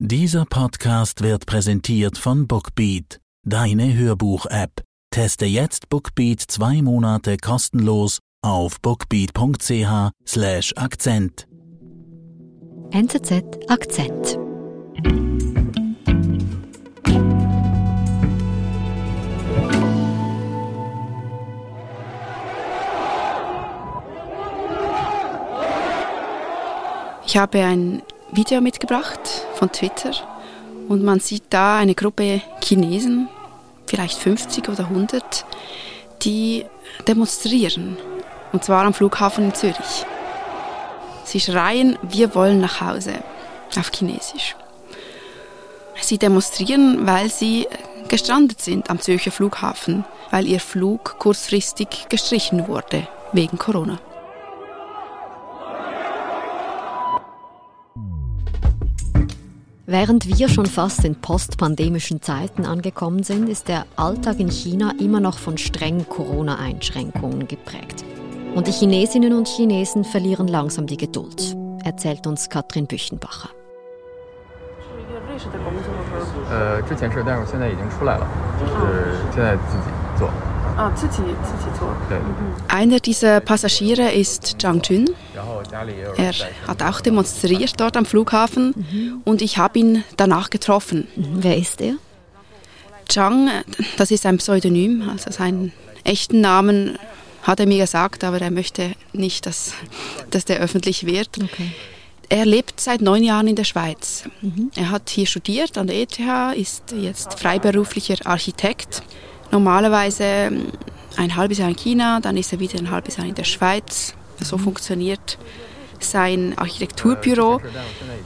Dieser Podcast wird präsentiert von Bookbeat, deine Hörbuch-App. Teste jetzt Bookbeat zwei Monate kostenlos auf bookbeat.ch/slash Akzent. NZZ Akzent. Ich habe ein Video mitgebracht von Twitter und man sieht da eine Gruppe Chinesen, vielleicht 50 oder 100, die demonstrieren. Und zwar am Flughafen in Zürich. Sie schreien, wir wollen nach Hause auf Chinesisch. Sie demonstrieren, weil sie gestrandet sind am Zürcher Flughafen, weil ihr Flug kurzfristig gestrichen wurde wegen Corona. Während wir schon fast in postpandemischen Zeiten angekommen sind, ist der Alltag in China immer noch von strengen Corona-Einschränkungen geprägt. Und die Chinesinnen und Chinesen verlieren langsam die Geduld, erzählt uns Katrin Büchenbacher. 呃，Ah, Einer dieser Passagiere ist Zhang Jun. Er hat auch demonstriert dort am Flughafen mhm. und ich habe ihn danach getroffen. Mhm. Wer ist er? Zhang, das ist ein Pseudonym, also seinen echten Namen hat er mir gesagt, aber er möchte nicht, dass, dass der öffentlich wird. Okay. Er lebt seit neun Jahren in der Schweiz. Mhm. Er hat hier studiert an der ETH, ist jetzt freiberuflicher Architekt. Normalerweise ähm, ein halbes Jahr in China, dann ist er wieder ein halbes Jahr in der Schweiz. So funktioniert sein Architekturbüro.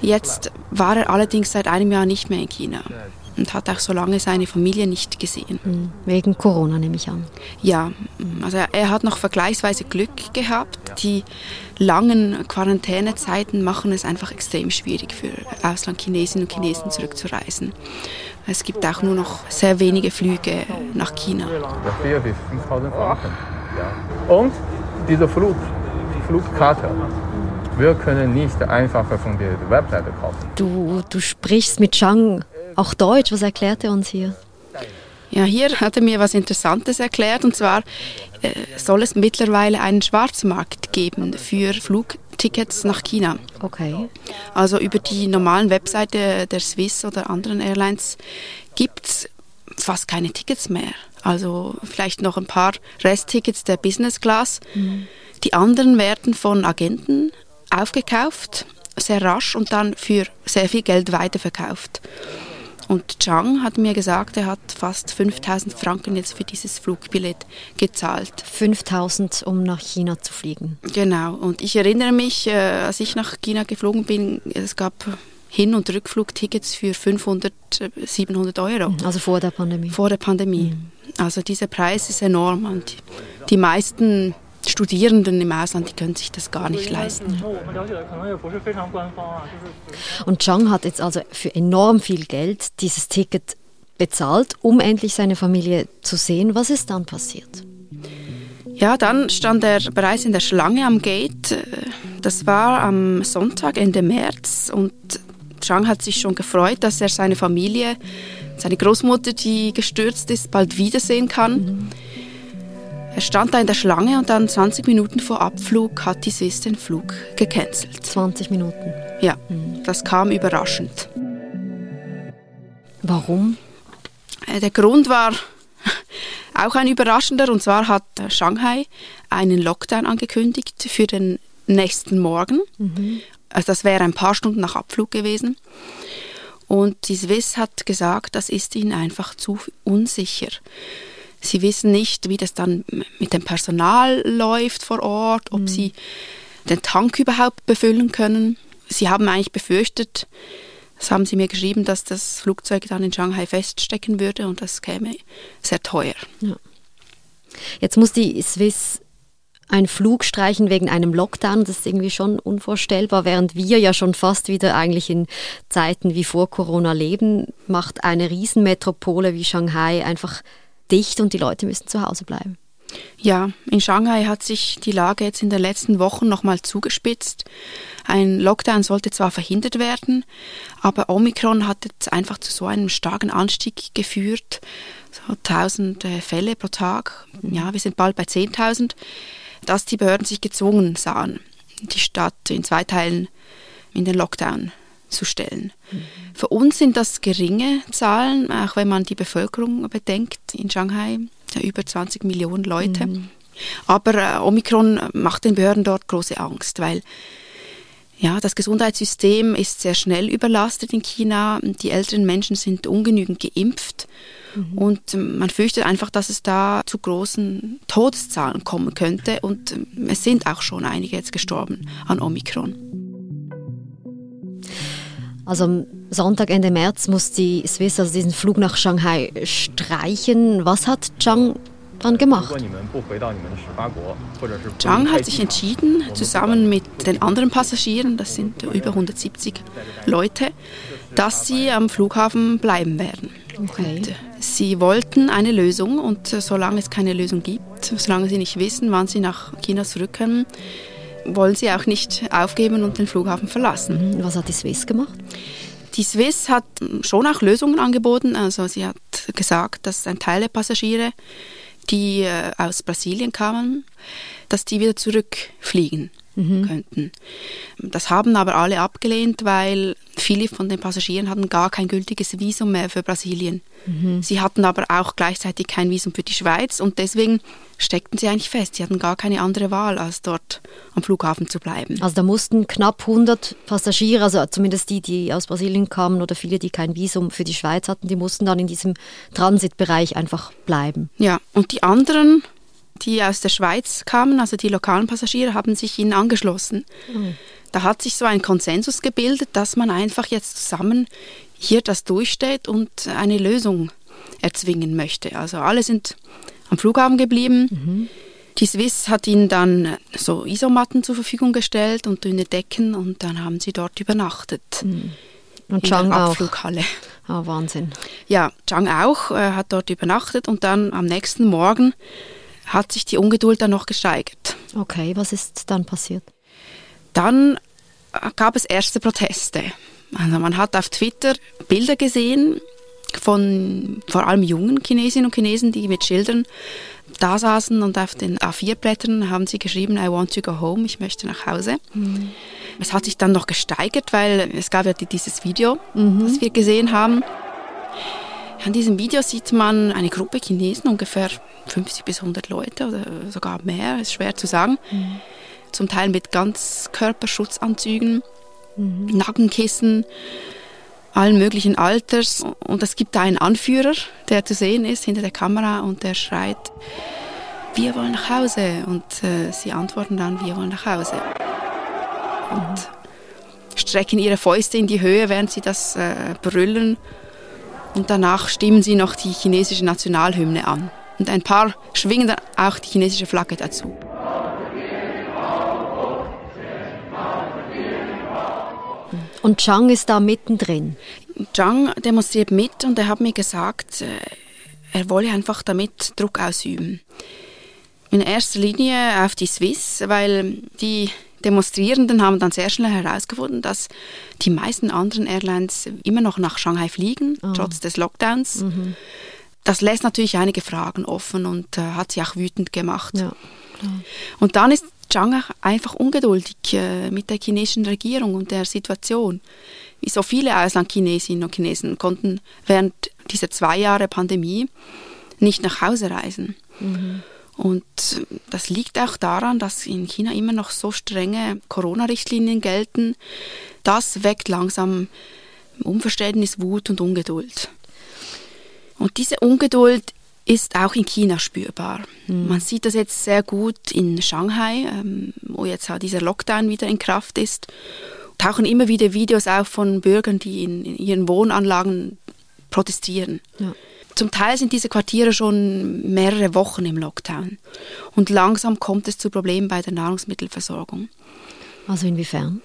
Jetzt war er allerdings seit einem Jahr nicht mehr in China und hat auch so lange seine Familie nicht gesehen. Hm, Wegen Corona nehme ich an. Ja, also er hat noch vergleichsweise Glück gehabt. Die langen Quarantänezeiten machen es einfach extrem schwierig für Auslandchinesinnen und Chinesen zurückzureisen. Es gibt auch nur noch sehr wenige Flüge nach China. The fear is 5000 Franken. Ja. Und diese Flug, Flugkarte, wir können nicht einfach von der Webseite kaufen. Du, du sprichst mit Zhang auch Deutsch. Was erklärt er uns hier? Ja, hier hat er mir was Interessantes erklärt und zwar äh, soll es mittlerweile einen Schwarzmarkt geben für Flugtickets nach China. Okay. Also über die normalen Webseite der Swiss oder anderen Airlines gibt es fast keine Tickets mehr. Also vielleicht noch ein paar Resttickets der Business Class. Die anderen werden von Agenten aufgekauft, sehr rasch und dann für sehr viel Geld weiterverkauft. Und Chang hat mir gesagt, er hat fast 5000 Franken jetzt für dieses Flugbillett gezahlt. 5000, um nach China zu fliegen. Genau. Und ich erinnere mich, äh, als ich nach China geflogen bin, es gab Hin- und Rückflugtickets für 500, äh, 700 Euro Also vor der Pandemie. vor der Pandemie. Also dieser Preis ist enorm und die meisten Studierenden im Ausland, die können sich das gar nicht leisten. Und Chang hat jetzt also für enorm viel Geld dieses Ticket bezahlt, um endlich seine Familie zu sehen. Was ist dann passiert? Ja, dann stand er bereits in der Schlange am Gate. Das war am Sonntag, Ende März. Und Chang hat sich schon gefreut, dass er seine Familie, seine Großmutter, die gestürzt ist, bald wiedersehen kann. Mhm. Er stand da in der Schlange und dann 20 Minuten vor Abflug hat die Swiss den Flug gecancelt. 20 Minuten. Ja, das kam überraschend. Warum? Äh, Der Grund war auch ein überraschender und zwar hat äh, Shanghai einen Lockdown angekündigt für den nächsten Morgen. Also das wäre ein paar Stunden nach Abflug gewesen. Und die Swiss hat gesagt, das ist ihnen einfach zu unsicher. Sie wissen nicht, wie das dann mit dem Personal läuft vor Ort, ob sie den Tank überhaupt befüllen können. Sie haben eigentlich befürchtet, das haben sie mir geschrieben, dass das Flugzeug dann in Shanghai feststecken würde und das käme sehr teuer. Jetzt muss die Swiss einen Flug streichen wegen einem Lockdown. Das ist irgendwie schon unvorstellbar. Während wir ja schon fast wieder eigentlich in Zeiten wie vor Corona leben, macht eine Riesenmetropole wie Shanghai einfach dicht und die Leute müssen zu Hause bleiben. Ja, in Shanghai hat sich die Lage jetzt in den letzten Wochen nochmal zugespitzt. Ein Lockdown sollte zwar verhindert werden, aber Omikron hat jetzt einfach zu so einem starken Anstieg geführt. So 1000 äh, Fälle pro Tag. Ja, wir sind bald bei 10.000, dass die Behörden sich gezwungen sahen, die Stadt in zwei Teilen in den Lockdown zu stellen. Mhm. Für uns sind das geringe Zahlen, auch wenn man die Bevölkerung bedenkt in Shanghai, über 20 Millionen Leute. Mhm. Aber äh, Omikron macht den Behörden dort große Angst, weil ja, das Gesundheitssystem ist sehr schnell überlastet in China. Die älteren Menschen sind ungenügend geimpft. Mhm. Und ähm, man fürchtet einfach, dass es da zu großen Todeszahlen kommen könnte. Und ähm, es sind auch schon einige jetzt gestorben an Omikron. Also am Sonntag, Ende März, muss die Swiss also diesen Flug nach Shanghai streichen. Was hat Zhang dann gemacht? Zhang hat sich entschieden, zusammen mit den anderen Passagieren, das sind über 170 Leute, dass sie am Flughafen bleiben werden. Okay. sie wollten eine Lösung und solange es keine Lösung gibt, solange sie nicht wissen, wann sie nach China zurückkommen, wollen sie auch nicht aufgeben und den Flughafen verlassen. Mhm. Was hat die Swiss gemacht? Die Swiss hat schon auch Lösungen angeboten. Also sie hat gesagt, dass ein Teil der Passagiere, die äh, aus Brasilien kamen, dass die wieder zurückfliegen mhm. könnten. Das haben aber alle abgelehnt, weil viele von den Passagieren hatten gar kein gültiges Visum mehr für Brasilien. Mhm. Sie hatten aber auch gleichzeitig kein Visum für die Schweiz und deswegen steckten sie eigentlich fest. Sie hatten gar keine andere Wahl, als dort am Flughafen zu bleiben. Also da mussten knapp 100 Passagiere, also zumindest die, die aus Brasilien kamen oder viele, die kein Visum für die Schweiz hatten, die mussten dann in diesem Transitbereich einfach bleiben. Ja, und die anderen die aus der Schweiz kamen, also die lokalen Passagiere, haben sich ihnen angeschlossen. Mhm. Da hat sich so ein Konsensus gebildet, dass man einfach jetzt zusammen hier das durchsteht und eine Lösung erzwingen möchte. Also alle sind am Flughafen geblieben. Mhm. Die Swiss hat ihnen dann so Isomatten zur Verfügung gestellt und dünne Decken und dann haben sie dort übernachtet. Mhm. Und Chang auch. Ah, Wahnsinn. Ja, Chang auch, äh, hat dort übernachtet und dann am nächsten Morgen hat sich die Ungeduld dann noch gesteigert. Okay, was ist dann passiert? Dann äh, gab es erste Proteste. Also man hat auf Twitter Bilder gesehen von vor allem jungen Chinesinnen und Chinesen, die mit Schildern da saßen und auf den A4-Blättern haben sie geschrieben, I want to go home, ich möchte nach Hause. Mhm. Es hat sich dann noch gesteigert, weil es gab ja dieses Video, mhm. das wir gesehen haben. An diesem Video sieht man eine Gruppe Chinesen, ungefähr 50 bis 100 Leute oder sogar mehr, ist schwer zu sagen. Mhm. Zum Teil mit Ganzkörperschutzanzügen, mhm. Nackenkissen, allen möglichen Alters. Und es gibt da einen Anführer, der zu sehen ist hinter der Kamera und der schreit, wir wollen nach Hause. Und äh, sie antworten dann, wir wollen nach Hause. Und strecken ihre Fäuste in die Höhe, während sie das äh, brüllen. Und danach stimmen sie noch die chinesische Nationalhymne an und ein paar schwingen dann auch die chinesische Flagge dazu. Und Zhang ist da mittendrin. Zhang demonstriert mit und er hat mir gesagt, äh, er wolle einfach damit Druck ausüben. In erster Linie auf die Swiss, weil die Demonstrierenden haben dann sehr schnell herausgefunden, dass die meisten anderen Airlines immer noch nach Shanghai fliegen, oh. trotz des Lockdowns. Mhm das lässt natürlich einige Fragen offen und äh, hat sie auch wütend gemacht. Ja, und dann ist Zhang einfach ungeduldig äh, mit der chinesischen Regierung und der Situation. Wie so viele Auslandchinesinnen und Chinesen konnten während dieser zwei Jahre Pandemie nicht nach Hause reisen. Mhm. Und das liegt auch daran, dass in China immer noch so strenge Corona-Richtlinien gelten. Das weckt langsam Unverständnis, Wut und Ungeduld. Und diese Ungeduld ist auch in China spürbar. Mhm. Man sieht das jetzt sehr gut in Shanghai, ähm, wo jetzt dieser Lockdown wieder in Kraft ist. Tauchen immer wieder Videos auf von Bürgern, die in, in ihren Wohnanlagen protestieren. Ja. Zum Teil sind diese Quartiere schon mehrere Wochen im Lockdown. Und langsam kommt es zu Problemen bei der Nahrungsmittelversorgung. Also inwiefern?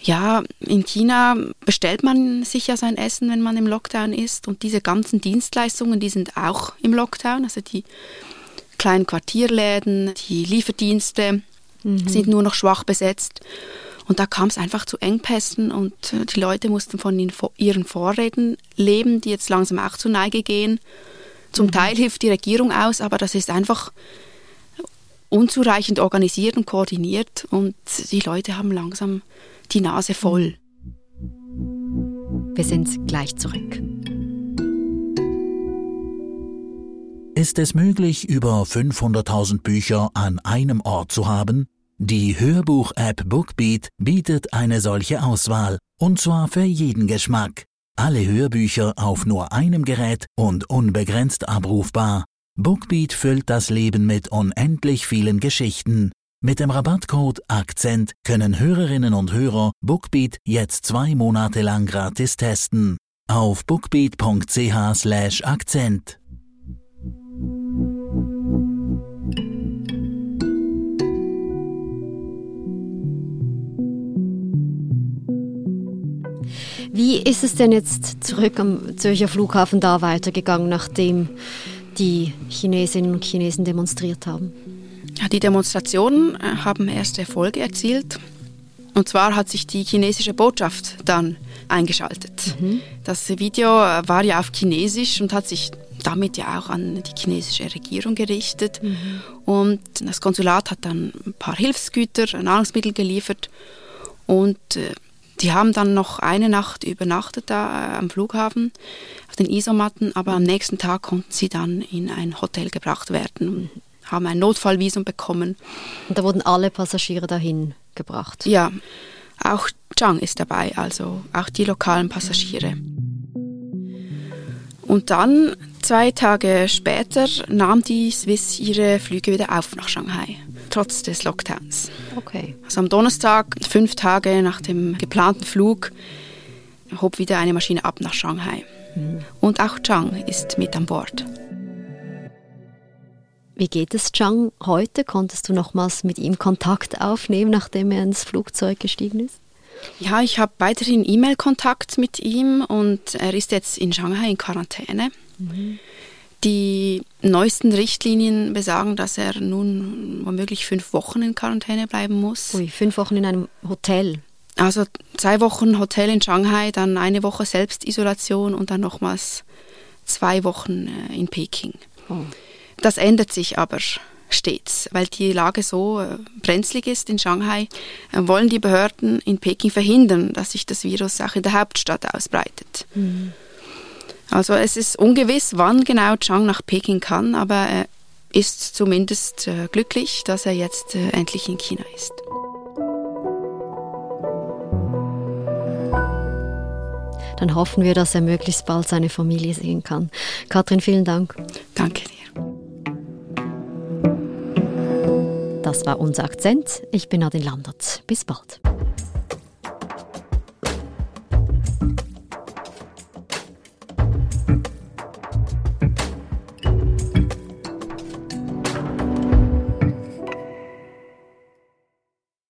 Ja, in China bestellt man sich ja sein Essen, wenn man im Lockdown ist. Und diese ganzen Dienstleistungen, die sind auch im Lockdown. Also die kleinen Quartierläden, die Lieferdienste mhm. sind nur noch schwach besetzt. Und da kam es einfach zu Engpässen und äh, die Leute mussten von ihren Vorräten leben, die jetzt langsam auch zur Neige gehen. Zum mhm. Teil hilft die Regierung aus, aber das ist einfach unzureichend organisiert und koordiniert und die Leute haben langsam die Nase voll. Wir sind gleich zurück. Ist es möglich, über 500.000 Bücher an einem Ort zu haben? Die Hörbuch-App Bookbeat bietet eine solche Auswahl, und zwar für jeden Geschmack. Alle Hörbücher auf nur einem Gerät und unbegrenzt abrufbar. Bookbeat füllt das Leben mit unendlich vielen Geschichten. Mit dem Rabattcode Akzent können Hörerinnen und Hörer Bookbeat jetzt zwei Monate lang gratis testen. Auf bookbeat.ch/akzent. Wie ist es denn jetzt zurück am Zürcher Flughafen da weitergegangen, nachdem die Chinesinnen und Chinesen demonstriert haben? Ja, die Demonstrationen äh, haben erste Erfolge erzielt. Und zwar hat sich die chinesische Botschaft dann eingeschaltet. Mhm. Das Video äh, war ja auf Chinesisch und hat sich damit ja auch an die chinesische Regierung gerichtet. Mhm. Und das Konsulat hat dann ein paar Hilfsgüter, Nahrungsmittel geliefert. Und äh, die haben dann noch eine Nacht übernachtet da äh, am Flughafen auf den Isomatten, aber am nächsten Tag konnten sie dann in ein Hotel gebracht werden und haben ein Notfallvisum bekommen. Und da wurden alle Passagiere dahin gebracht? Ja, auch Zhang ist dabei, also auch die lokalen Passagiere. Und dann, zwei Tage später, nahm die Swiss ihre Flüge wieder auf nach Shanghai trotz des Lockdowns. Okay. Also am Donnerstag, fünf Tage nach dem geplanten Flug, hob wieder eine Maschine ab nach Shanghai. Mhm. Und auch Chang ist mit an Bord. Wie geht es Chang heute? Konntest du nochmals mit ihm Kontakt aufnehmen, nachdem er ins Flugzeug gestiegen ist? Ja, ich habe weiterhin E-Mail-Kontakt mit ihm und er ist jetzt in Shanghai in Quarantäne. Mhm. Die neuesten Richtlinien besagen, dass er nun womöglich fünf Wochen in Quarantäne bleiben muss. Ui, fünf Wochen in einem Hotel. Also zwei Wochen Hotel in Shanghai, dann eine Woche Selbstisolation und dann nochmals zwei Wochen äh, in Peking. Oh. Das ändert sich aber stets, weil die Lage so äh, brenzlig ist in Shanghai, äh, wollen die Behörden in Peking verhindern, dass sich das Virus auch in der Hauptstadt ausbreitet. Mhm. Also es ist ungewiss, wann genau Chang nach Peking kann, aber er ist zumindest äh, glücklich, dass er jetzt äh, endlich in China ist. Dann hoffen wir, dass er möglichst bald seine Familie sehen kann. Katrin, vielen Dank. Danke dir. Das war unser Akzent. Ich bin Adin Landert. Bis bald.